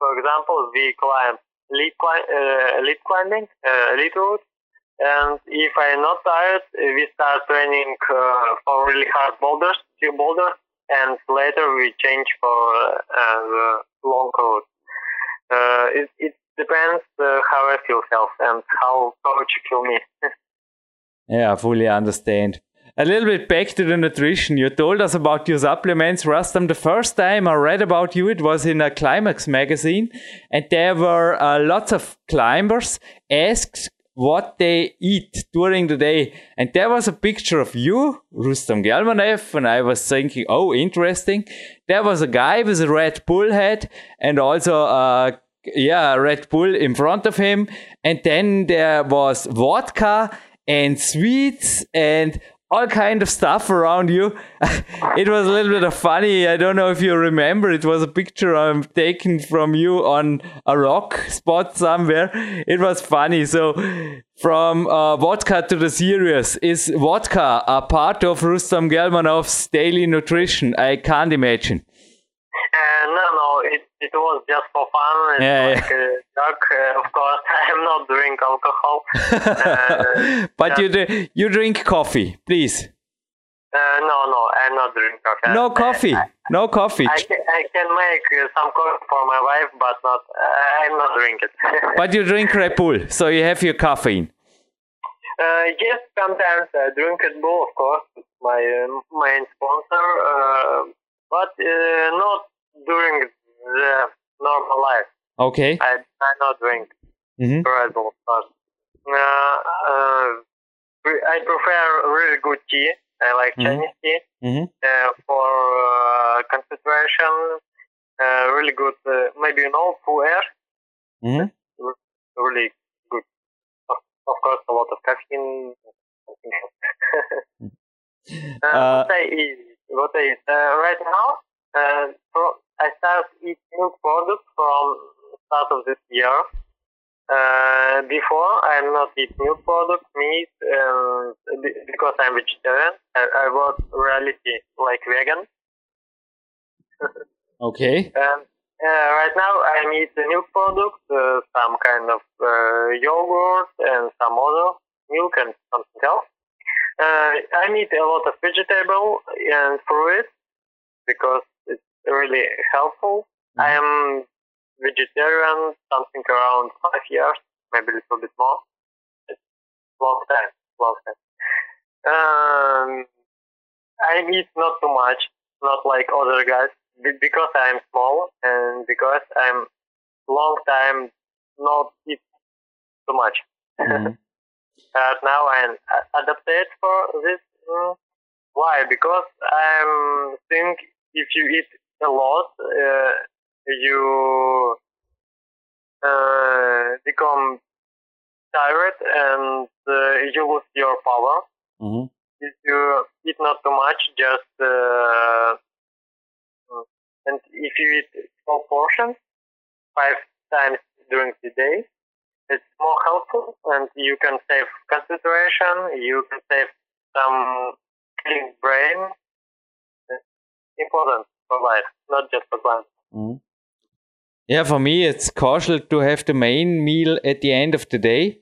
for example, we climb lead, uh, lead climbing, uh, lead route, and if I'm not tired, we start training uh, for really hard boulders, few boulders, and later we change for uh, the long route. Uh, it, it depends uh, how I feel self and how coach feel me. Yeah, I fully understand. A little bit back to the nutrition. You told us about your supplements, Rustam. The first time I read about you, it was in a Climax magazine, and there were uh, lots of climbers asked what they eat during the day. And there was a picture of you, Rustam Gelmanov, and I was thinking, oh, interesting. There was a guy with a Red Bull head and also a yeah, Red Bull in front of him. And then there was vodka and sweets and all kind of stuff around you. it was a little bit of funny. I don't know if you remember. It was a picture I'm taken from you on a rock spot somewhere. It was funny. So from uh, vodka to the serious, is vodka a part of Rustam Gelmanov's daily nutrition? I can't imagine. It, was just for fun. It's Yeah, like a joke. Uh, of course, I am not drink alcohol. Uh, but you dr- you drink coffee, please. uh, no, no, I'm not drink coffee. No coffee. I, No coffee. I, can, I can make uh, some coffee for my wife, but not. Uh, I'm not drink it. But you drink Red Bull, so you have your caffeine. uh, yes, sometimes I drink Red Bull, of course. My main sponsor, uh, but uh, not during the normal life. Okay. I I not drink. hmm Red Bull, course. Uh, uh, I prefer really good tea. I like Mhm. Chinese tea hmm uh, for uh, concentration. Uh, really good. Uh, maybe you know Pu-erh. hmm Really good. Of, of course, a lot of caffeine. uh, Uh, what I eat, what I eat uh, right now. Uh, pro- I start eat milk products from start of this year. Uh, before I'm not eat milk products, meat, um, because I'm vegetarian. I, I was reality like vegan. Okay. And uh, right now I'm eating milk products, uh, some kind of uh, yogurt and some other milk and something else. Uh, I eat a lot of vegetable and fruit because really helpful. I am vegetarian something around five years, maybe a little bit more. It's long time, long time. Um, I eat not too much, not like other guys, because I'm small and because I'm long time not eat too much. Mhm. Uh, now I'm adapted for this. Mm, why? Because I'm think if you eat a lot, uh, you uh, become tired and uh, you lose your power. Mhm. If you eat not too much, just uh, and if you eat small portions five times during the day, it's more helpful and you can save concentration. You can save some clean brain. It's important for life, not just for plants. Mhm. Yeah, for me, it's crucial to have the main meal at the end of the day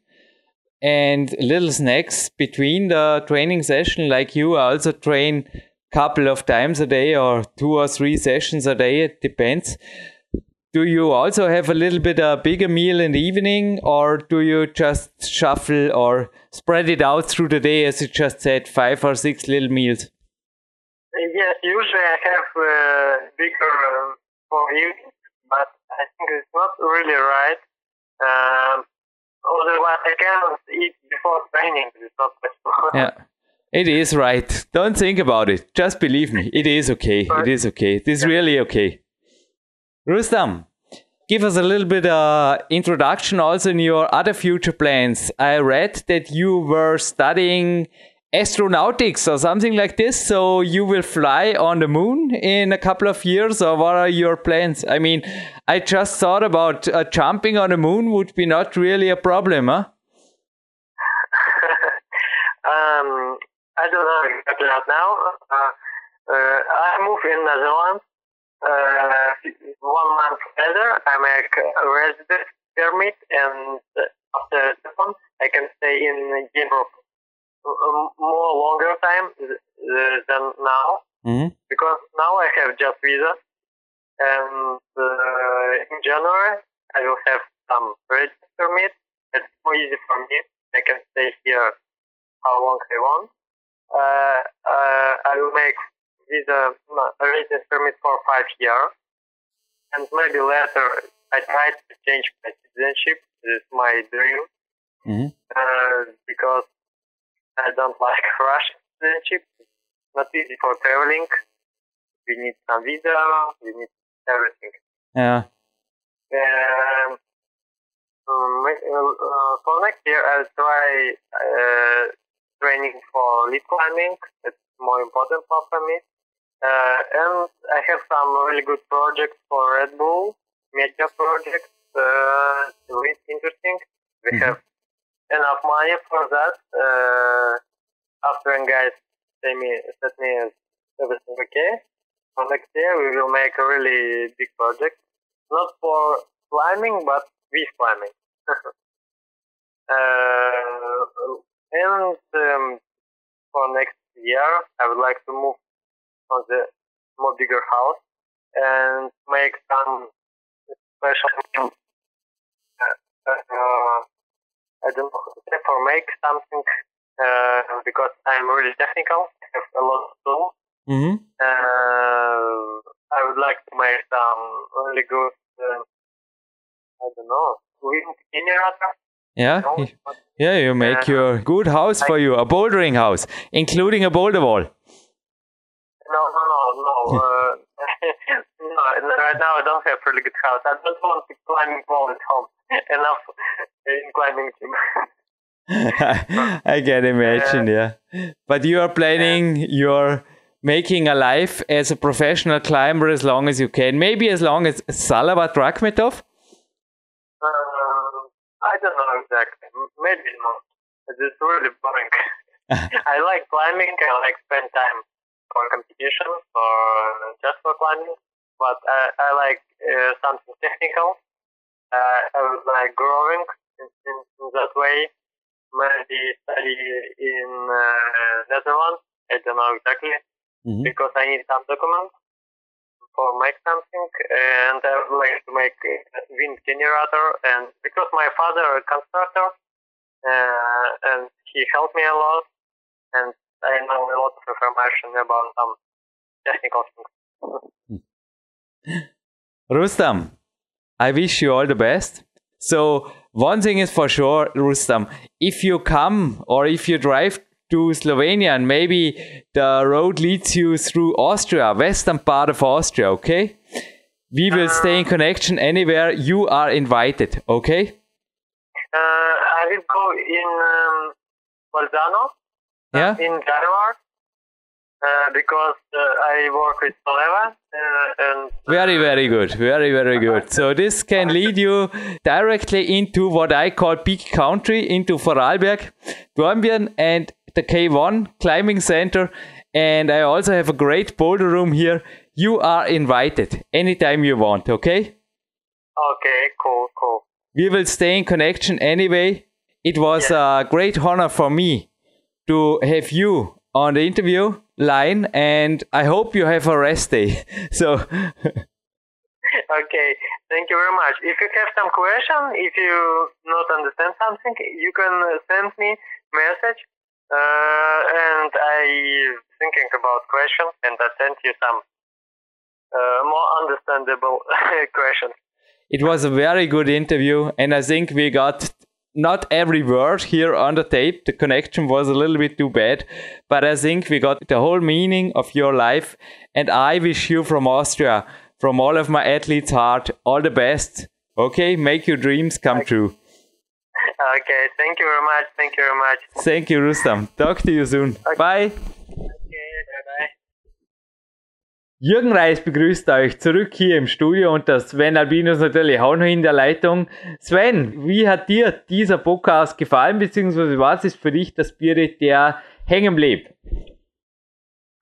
and little snacks between the training session. Like you, I also train couple of times a day or two or three sessions a day. It depends. Do you also have a little bit a bigger meal in the evening, or do you just shuffle or spread it out through the day, as you just said, five or six little meals? Yes, usually I have uh, bigger uh, for evening, but I think it's not really right. Um, otherwise, I cannot eat before training. It's not possible. Yeah. It is right. Don't think about it. Just believe me. It is okay. It is okay. It is really okay. Rustam, give us a little bit uh, introduction also in your other future plans. I read that you were studying astronautics or something like this. So you will fly on the moon in a couple of years, or what are your plans? I mean, I just thought about uh, jumping on the moon would be not really a problem, huh? um, I don't know exactly right now. Uh, uh, I move in Netherlands. Uh, one month later, I make a residence permit, and after that one, I can stay in Europe more longer time than now hmm because now I have just visa, and uh, in January I will have some residence permit. It's more easy for me. I can stay here how long I want. Uh, uh, I will make visa a residence permit for five years, and maybe later I try to change my citizenship. This is my dream hmm uh, because I don't like Russian citizenship. It's not easy for traveling. We need some visa. We need everything. Yeah. Um, um, uh, for next year, I'll try uh, training for lead climbing. It's more important for me. Uh, and I have some really good projects for Red Bull, media projects. Uh, really interesting. We Mhm. have enough money for that. Uh, after guys say me, set me everything okay. For next year, we will make a really big project, not for climbing, but with climbing. uh, and um, for next year, I would like to move on the more bigger house and make some special. Uh, uh, I don't know, for make something uh, because I'm really technical. I have a lot of tools. hmm Uh, I would like to make some really good, uh, I don't know, wind generator. Yeah. No, Yeah, you make Uh, your good house for you, a bouldering house, including a boulder wall. no, no, no, no. Uh, no, right now I don't have a really good house. I don't want to climbing wall at home. Enough in climbing gym. I can imagine, yeah. But you are planning, you're making a life as a professional climber as long as you can. Maybe as long as Salavat Rakhmetov. Uh, I don't know exactly. Maybe not. It's really boring. I like climbing. I like spend time for competitions or just for climbing. But I, I like uh, something technical. Uh, I would like growing in, in, in that way. Maybe study in uh, Netherlands. I don't know exactly Mhm. because I need some documents for make something, and I would like to make a wind generator. And because my father a constructor, uh, and he helped me a lot, and I know a lot of information about some technical things. Rustam, I wish you all the best. So, one thing is for sure, Rustam, if you come or if you drive to Slovenia and maybe the road leads you through Austria, western part of Austria, okay? We will stay in connection anywhere you are invited, okay? Uh, I will go in um, Bolzano Yeah? in January uh, because uh, I work with Salewa uh, and Very, very good. Very, very good. So this can lead you directly into what I call peak country, into Vorarlberg, Dornbirn, and the K1 climbing center. And I also have a great boulder room here. You are invited anytime you want, okay? okay, cool, cool. We will stay in connection anyway. It was a great honor for me to have you on the interview line, and I hope you have a rest day. So, Okay, thank you very much. If you have some question, if you not understand something, you can send me message, uh, and I thinking about question, and I send you some uh, more understandable questions. it was a very good interview, and I think we got not every word here on the tape. The connection was a little bit too bad, but I think we got the whole meaning of your life. And I wish you from Austria, from all of my athletes' heart, all the best. Okay, make your dreams come true. Okay, thank you very much. Thank you very much. Thank you, Rustam. Talk to you soon. Bye. Jürgen Reis begrüßt euch zurück hier im Studio und der Sven Albinus natürlich auch noch in der Leitung. Sven, wie hat dir dieser Podcast gefallen, beziehungsweise was ist für dich der Spirit, der hängen blieb?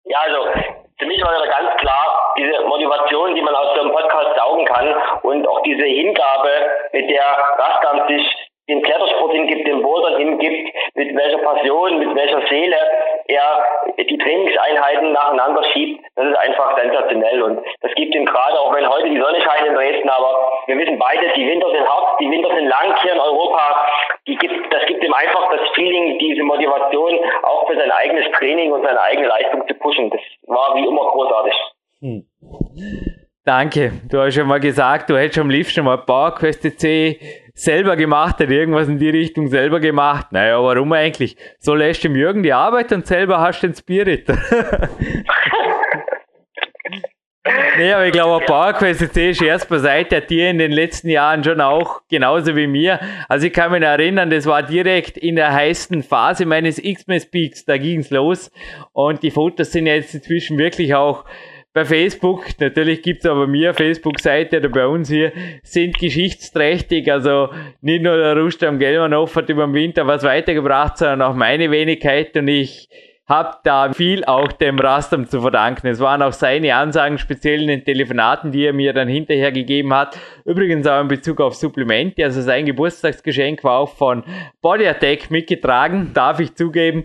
Ja, also für mich war da ganz klar diese Motivation, die man aus so einem Podcast saugen kann und auch diese Hingabe, mit der Rastam sich den Klettersport hingibt, den Bouldern hingibt, mit welcher Passion, mit welcher Seele er die Trainingseinheiten nacheinander schiebt, das ist einfach sensationell und das gibt ihm gerade, auch wenn heute die Sonne scheint in Dresden, aber wir wissen beide, die Winter sind hart, die Winter sind lang hier in Europa, gibt, das gibt ihm einfach das Feeling, diese Motivation auch für sein eigenes Training und seine eigene Leistung zu pushen. Das war wie immer großartig. Danke. Du hast schon mal gesagt, du hättest am liebsten mal PowerQuest C selber gemacht, hat irgendwas in die Richtung selber gemacht. Naja, warum eigentlich? So lässt dem Jürgen die Arbeit und selber hast du den Spirit. Nee, aber ich glaube, PowerQuest C ist erst beiseite, hat dir in den letzten Jahren schon auch genauso wie mir. Also ich kann mich erinnern, das war direkt in der heißen Phase meines X-Mess Peaks, da ging's los. Und die Fotos sind jetzt inzwischen wirklich auch bei Facebook, natürlich gibt's aber mir Facebook-Seite oder bei uns hier, sind geschichtsträchtig. Also nicht nur der Rustam Gelmanov hat über den Winter was weitergebracht, sondern auch meine Wenigkeit und ich habe da viel auch dem Rastam zu verdanken. Es waren auch seine Ansagen, speziell in den Telefonaten, die er mir dann hinterher gegeben hat. Übrigens auch in Bezug auf Supplemente. Also sein Geburtstagsgeschenk war auch von Body Attack mitgetragen, darf ich zugeben.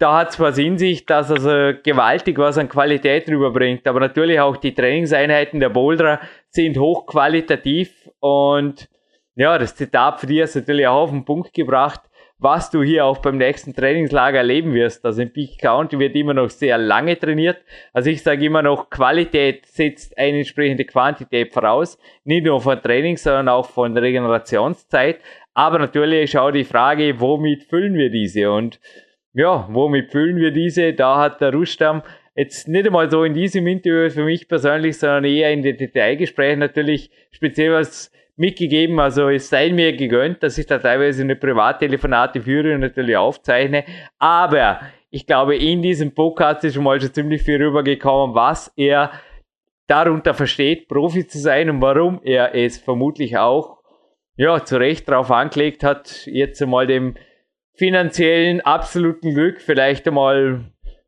Da hat es was in sich, dass er so gewaltig was an Qualität rüberbringt. Aber natürlich auch die Trainingseinheiten der Boulderer sind hochqualitativ und ja, das Zitat für dich ist natürlich auch auf den Punkt gebracht was du hier auch beim nächsten Trainingslager erleben wirst. Also im Peak County wird immer noch sehr lange trainiert. Also ich sage immer noch, Qualität setzt eine entsprechende Quantität voraus. Nicht nur von Training, sondern auch von Regenerationszeit. Aber natürlich ist auch die Frage, womit füllen wir diese? Und ja, womit füllen wir diese? Da hat der Rustam jetzt nicht einmal so in diesem Interview für mich persönlich, sondern eher in den Detailgesprächen natürlich speziell was mitgegeben. Also es sei mir gegönnt, dass ich da teilweise eine Privattelefonate führe und natürlich aufzeichne. Aber ich glaube, in diesem Podcast ist schon mal schon ziemlich viel rübergekommen, was er darunter versteht, Profi zu sein und warum er es vermutlich auch ja, zu Recht darauf angelegt hat, jetzt einmal dem finanziellen absoluten Glück vielleicht einmal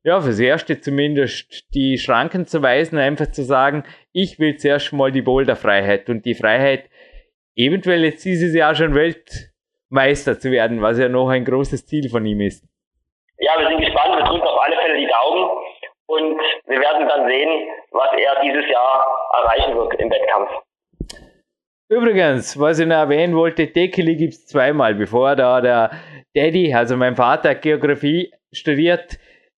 ja, fürs Erste zumindest die Schranken zu weisen, einfach zu sagen, ich will zuerst mal die Boulderfreiheit und die Freiheit, eventuell jetzt dieses Jahr schon Weltmeister zu werden, was ja noch ein großes Ziel von ihm ist. Ja, wir sind gespannt, wir drücken auf alle Fälle die Daumen und wir werden dann sehen, was er dieses Jahr erreichen wird im Wettkampf. Übrigens, was ich noch erwähnen wollte, Dekeli gibt es zweimal, bevor da der Daddy, also mein Vater, Geografie studiert,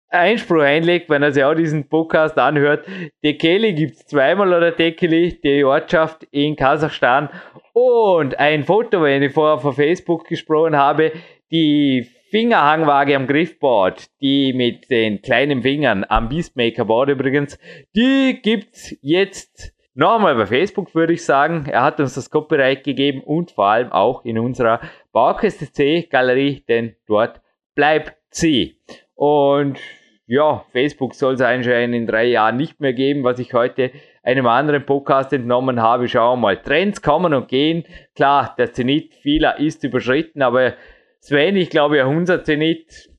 Einspruch einlegt, wenn er sich auch diesen Podcast anhört. Dekeli gibt es zweimal oder Dekeli, die Ortschaft in Kasachstan. Und ein Foto, wenn ich vorher von Facebook gesprochen habe, die Fingerhangwaage am Griffboard, die mit den kleinen Fingern am Beastmaker Board übrigens, die gibt's jetzt Nochmal bei Facebook würde ich sagen, er hat uns das Copyright gegeben und vor allem auch in unserer Bauorchester C Galerie, denn dort bleibt sie. Und ja, Facebook soll es anscheinend in drei Jahren nicht mehr geben, was ich heute einem anderen Podcast entnommen habe. Schauen wir mal. Trends kommen und gehen. Klar, der Zenit vieler ist überschritten, aber Sven, ich glaube unser Zenit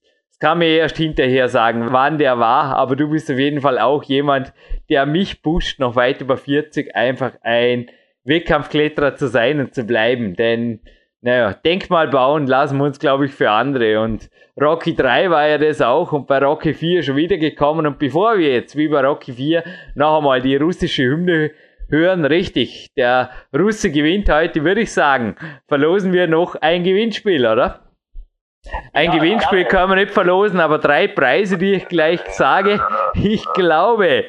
kann mir erst hinterher sagen, wann der war, aber du bist auf jeden Fall auch jemand, der mich pusht, noch weit über 40 einfach ein Wettkampfkletterer zu sein und zu bleiben. Denn, naja, Denkmal bauen lassen wir uns, glaube ich, für andere. Und Rocky 3 war ja das auch und bei Rocky 4 schon wieder gekommen. Und bevor wir jetzt, wie bei Rocky 4, noch einmal die russische Hymne hören, richtig, der Russe gewinnt heute, würde ich sagen, verlosen wir noch ein Gewinnspiel, oder? Ein ja, Gewinnspiel kann man nicht verlosen, aber drei Preise, die ich gleich sage. Ich glaube,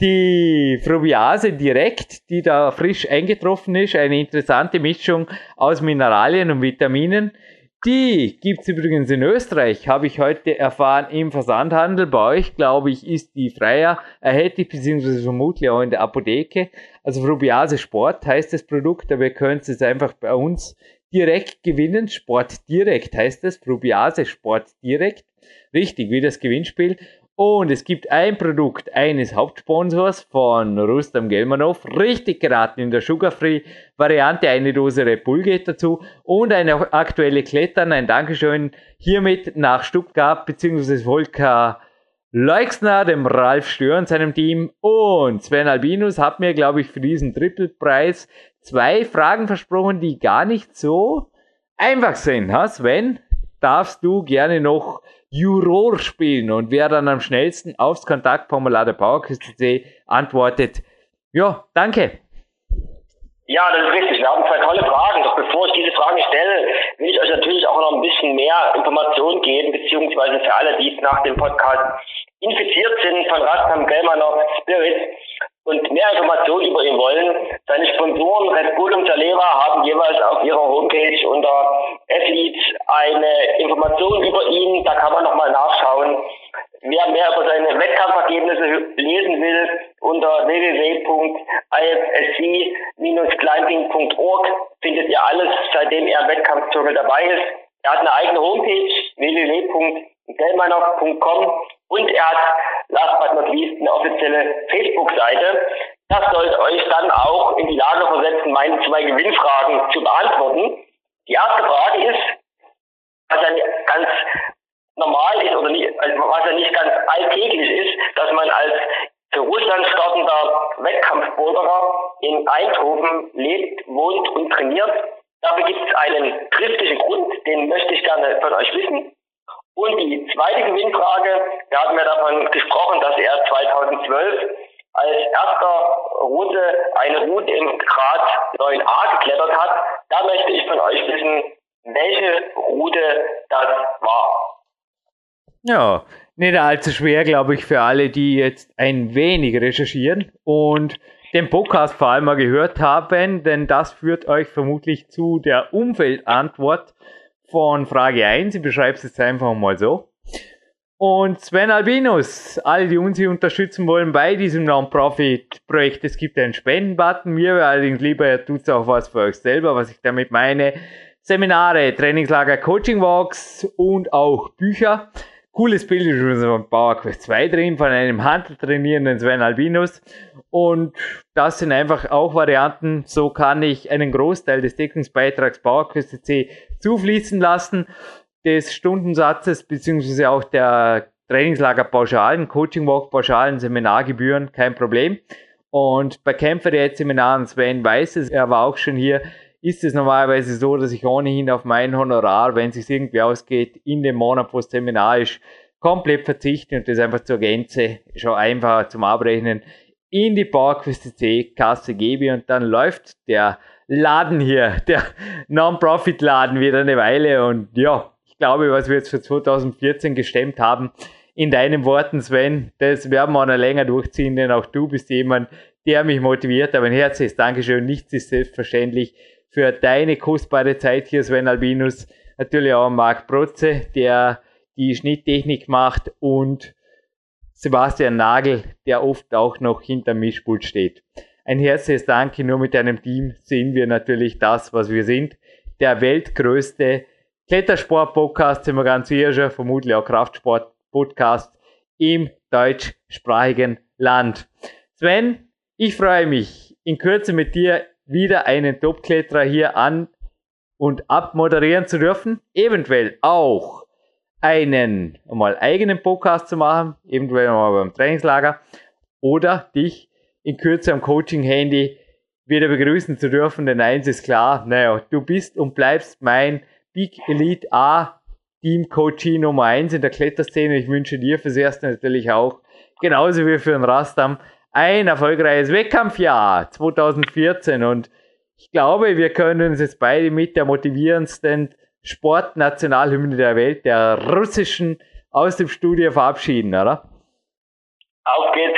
die Frubiase direkt, die da frisch eingetroffen ist, eine interessante Mischung aus Mineralien und Vitaminen. Die gibt es übrigens in Österreich, habe ich heute erfahren, im Versandhandel. Bei euch, glaube ich, ist die freier erhältlich, beziehungsweise vermutlich auch in der Apotheke. Also Frubiase Sport heißt das Produkt, aber ihr könnt es einfach bei uns direkt gewinnen. Sport direkt heißt es. Probiase Sport direkt. Richtig, wie das Gewinnspiel. Und es gibt ein Produkt eines Hauptsponsors von Rustam Gelmanov. Richtig geraten in der Sugar-Free-Variante. Eine Dose geht dazu. Und eine aktuelle Klettern. Ein Dankeschön hiermit nach Stuttgart bzw. Volker Leixner, dem Ralf Stör und seinem Team. Und Sven Albinus hat mir, glaube ich, für diesen Triple-Preis zwei Fragen versprochen, die gar nicht so einfach sind. Ha? Sven, darfst du gerne noch Juror spielen und wer dann am schnellsten aufs Kontaktformular der PowerQuest.de antwortet, ja, danke. Ja, das ist richtig. Wir haben zwei tolle Fragen. Doch bevor ich diese Fragen stelle, will ich euch natürlich auch noch ein bisschen mehr Informationen geben, beziehungsweise für alle, die nach dem Podcast infiziert sind von Rastam Gelmanov Spirit, und mehr Informationen über ihn wollen. Seine Sponsoren Red Bull und Salera haben jeweils auf ihrer Homepage unter Athletes eine Information über ihn. Da kann man nochmal nachschauen. Wer mehr über seine Wettkampfergebnisse lesen will, unter www.ifsc-climbing.org findet ihr alles, seitdem er Wettkampfzirkel dabei ist. Er hat eine eigene Homepage, www.gelmanov.com und er hat, last but not least, eine offizielle Facebook-Seite. Das sollte euch dann auch in die Lage versetzen, meine zwei Gewinnfragen zu beantworten. Die erste Frage ist, was ja ganz normal ist oder nicht, also was ja nicht ganz alltäglich ist, dass man als für Russland startender Wettkampfboulderer in Eindhoven lebt, wohnt und trainiert. Dafür gibt es einen triftigen Grund, den möchte ich gerne von euch wissen. Und die zweite Gewinnfrage, wir hatten ja davon gesprochen, dass er 2012 als erster Route eine Route im Grad 9a geklettert hat. Da möchte ich von euch wissen, welche Route das war. Ja, nicht allzu schwer, glaube ich, für alle, die jetzt ein wenig recherchieren und den Podcast vor allem mal gehört haben, denn das führt euch vermutlich zu der Umfeldantwort von Frage 1. Ich beschreibe es jetzt einfach mal so. Und Sven Albinus, alle, die uns hier unterstützen wollen bei diesem Non-Profit-Projekt, es gibt einen Spendenbutton. Mir allerdings lieber, ihr tut auch was für euch selber, was ich damit meine. Seminare, Trainingslager, Coaching-Walks und auch Bücher. Cooles Bild ist so ein Power Quest 2 drin von einem handeltrainierenden Sven Albinus. Und das sind einfach auch Varianten. So kann ich einen Großteil des Deckungsbeitrags PowerQuest C zufließen lassen, des Stundensatzes beziehungsweise auch der Trainingslagerpauschalen, Coaching-Walk-Pauschalen, Seminargebühren, kein Problem. Und bei Kämpfer der Seminaren, Sven weiß es, er war auch schon hier, ist es normalerweise so, dass ich ohnehin auf mein Honorar, wenn es sich irgendwie ausgeht, in dem Monat, wo das Seminar ist, komplett verzichte und das einfach zur Gänze schon einfacher zum Abrechnen in die PowerQuest C Kasse gebe und dann läuft der Laden hier, der Non-Profit-Laden wieder eine Weile und ja, ich glaube, was wir jetzt für 2014 gestemmt haben, in deinen Worten, Sven, das werden wir noch länger durchziehen, denn auch du bist jemand, der mich motiviert. Aber ein herzliches Dankeschön. Nichts ist selbstverständlich für deine kostbare Zeit hier, Sven Albinus. Natürlich auch Marc Protze, der die Schnitttechnik macht und Sebastian Nagel, der oft auch noch hinter Mischpult steht. ein herzliches Danke. Nur mit einem Team sind wir natürlich das, was wir sind. Der weltgrößte Klettersport-Podcast, sind wir ganz sicher, vermutlich auch Kraftsport-Podcast im deutschsprachigen Land. Sven, ich freue mich, in Kürze mit dir wieder einen Top-Kletterer hier an und abmoderieren zu dürfen. Eventuell auch einen mal eigenen Podcast zu machen, eventuell mal beim Trainingslager oder dich in Kürze am Coaching-Handy wieder begrüßen zu dürfen, denn eins ist klar, naja, du bist und bleibst mein Big Elite A Team Coaching Nummer 1 in der Kletterszene. Ich wünsche dir fürs Erste natürlich auch, genauso wie für den Rastam, ein erfolgreiches Wettkampfjahr 2014 und ich glaube, wir können uns jetzt beide mit der motivierendsten Sportnationalhymne der Welt, der russischen, aus dem Studio verabschieden, oder? Auf geht's